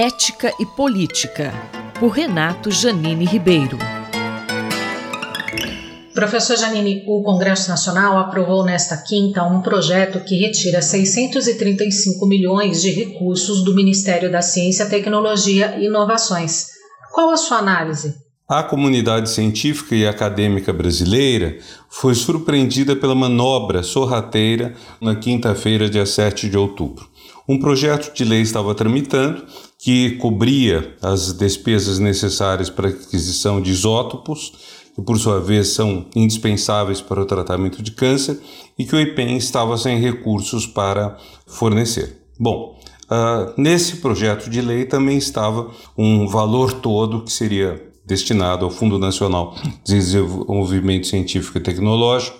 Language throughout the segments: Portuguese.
Ética e Política, por Renato Janine Ribeiro. Professor Janine, o Congresso Nacional aprovou nesta quinta um projeto que retira 635 milhões de recursos do Ministério da Ciência, Tecnologia e Inovações. Qual a sua análise? A comunidade científica e acadêmica brasileira foi surpreendida pela manobra sorrateira na quinta-feira, dia 7 de outubro. Um projeto de lei estava tramitando que cobria as despesas necessárias para a aquisição de isótopos que por sua vez são indispensáveis para o tratamento de câncer e que o IPEM estava sem recursos para fornecer. Bom, uh, nesse projeto de lei também estava um valor todo que seria destinado ao Fundo Nacional de Desenvolvimento Científico e Tecnológico,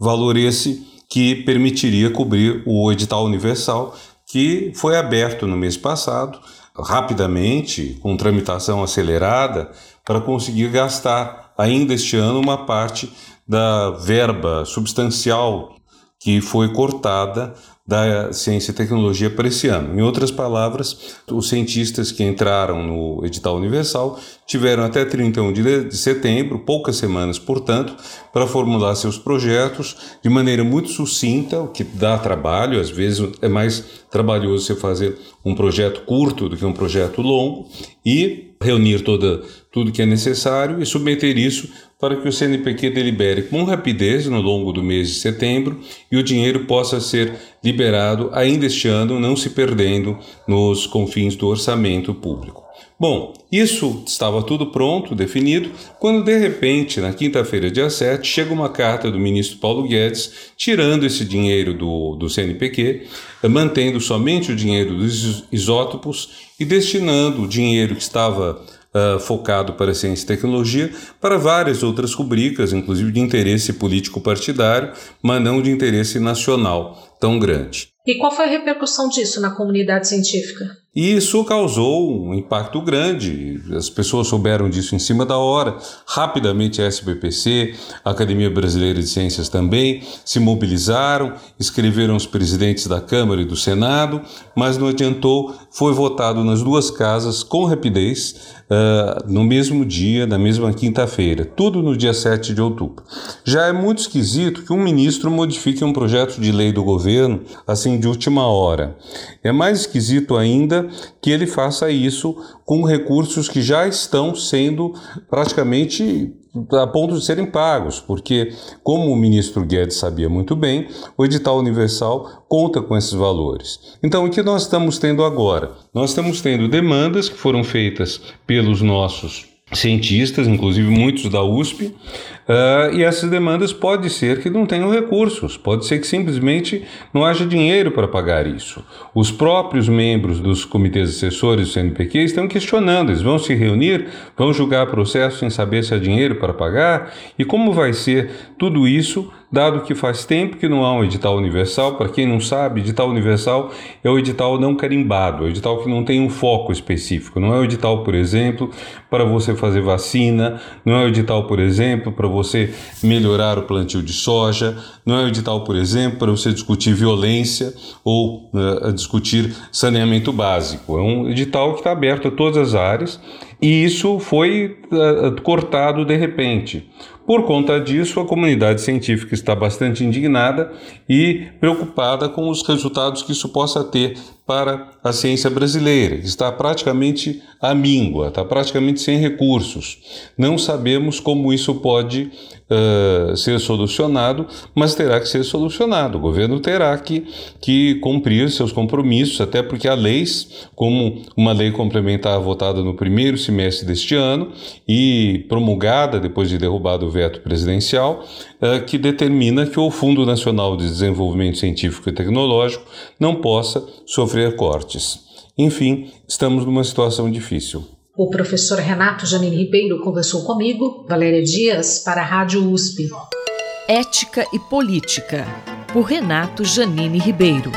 valor esse que permitiria cobrir o edital universal que foi aberto no mês passado, rapidamente, com tramitação acelerada, para conseguir gastar ainda este ano uma parte da verba substancial que foi cortada da ciência e tecnologia para esse ano. Em outras palavras, os cientistas que entraram no edital universal tiveram até 31 de setembro, poucas semanas, portanto, para formular seus projetos de maneira muito sucinta, o que dá trabalho, às vezes é mais trabalhoso você fazer um projeto curto do que um projeto longo, e reunir toda, tudo que é necessário e submeter isso para que o CNPq delibere com rapidez no longo do mês de setembro e o dinheiro possa ser liberado ainda este ano, não se perdendo nos confins do orçamento público. Bom, isso estava tudo pronto, definido, quando de repente, na quinta-feira, dia 7, chega uma carta do ministro Paulo Guedes tirando esse dinheiro do, do CNPq, mantendo somente o dinheiro dos isótopos e destinando o dinheiro que estava uh, focado para ciência e tecnologia, para várias outras rubricas, inclusive de interesse político partidário, mas não de interesse nacional tão grande. E qual foi a repercussão disso na comunidade científica? Isso causou um impacto grande. As pessoas souberam disso em cima da hora. Rapidamente a SBPC, a Academia Brasileira de Ciências também, se mobilizaram, escreveram os presidentes da Câmara e do Senado, mas não adiantou. Foi votado nas duas casas com rapidez uh, no mesmo dia, na mesma quinta-feira, tudo no dia 7 de outubro. Já é muito esquisito que um ministro modifique um projeto de lei do governo assim de última hora. É mais esquisito ainda que ele faça isso com recursos que já estão sendo praticamente a ponto de serem pagos, porque, como o ministro Guedes sabia muito bem, o edital universal conta com esses valores. Então, o que nós estamos tendo agora? Nós estamos tendo demandas que foram feitas pelos nossos cientistas, inclusive muitos da USP, uh, e essas demandas pode ser que não tenham recursos, pode ser que simplesmente não haja dinheiro para pagar isso. Os próprios membros dos comitês assessores do CNPq estão questionando, eles vão se reunir, vão julgar processo sem saber se há dinheiro para pagar, e como vai ser tudo isso dado que faz tempo que não há um edital universal. Para quem não sabe, edital universal é o edital não carimbado, é o edital que não tem um foco específico. Não é o edital, por exemplo, para você fazer vacina, não é o edital, por exemplo, para você melhorar o plantio de soja, não é o edital, por exemplo, para você discutir violência ou uh, discutir saneamento básico. É um edital que está aberto a todas as áreas e isso foi uh, cortado de repente. Por conta disso, a comunidade científica está bastante indignada e preocupada com os resultados que isso possa ter para a ciência brasileira, está praticamente à míngua, está praticamente sem recursos. Não sabemos como isso pode uh, ser solucionado, mas terá que ser solucionado. O governo terá que, que cumprir seus compromissos, até porque há leis, como uma lei complementar votada no primeiro semestre deste ano e promulgada depois de derrubado o veto presidencial, uh, que determina que o Fundo Nacional de Desenvolvimento Científico e Tecnológico não possa sofrer sofrer cortes. Enfim, estamos numa situação difícil. O professor Renato Janine Ribeiro conversou comigo, Valéria Dias, para a Rádio USP. Ética e Política, por Renato Janine Ribeiro.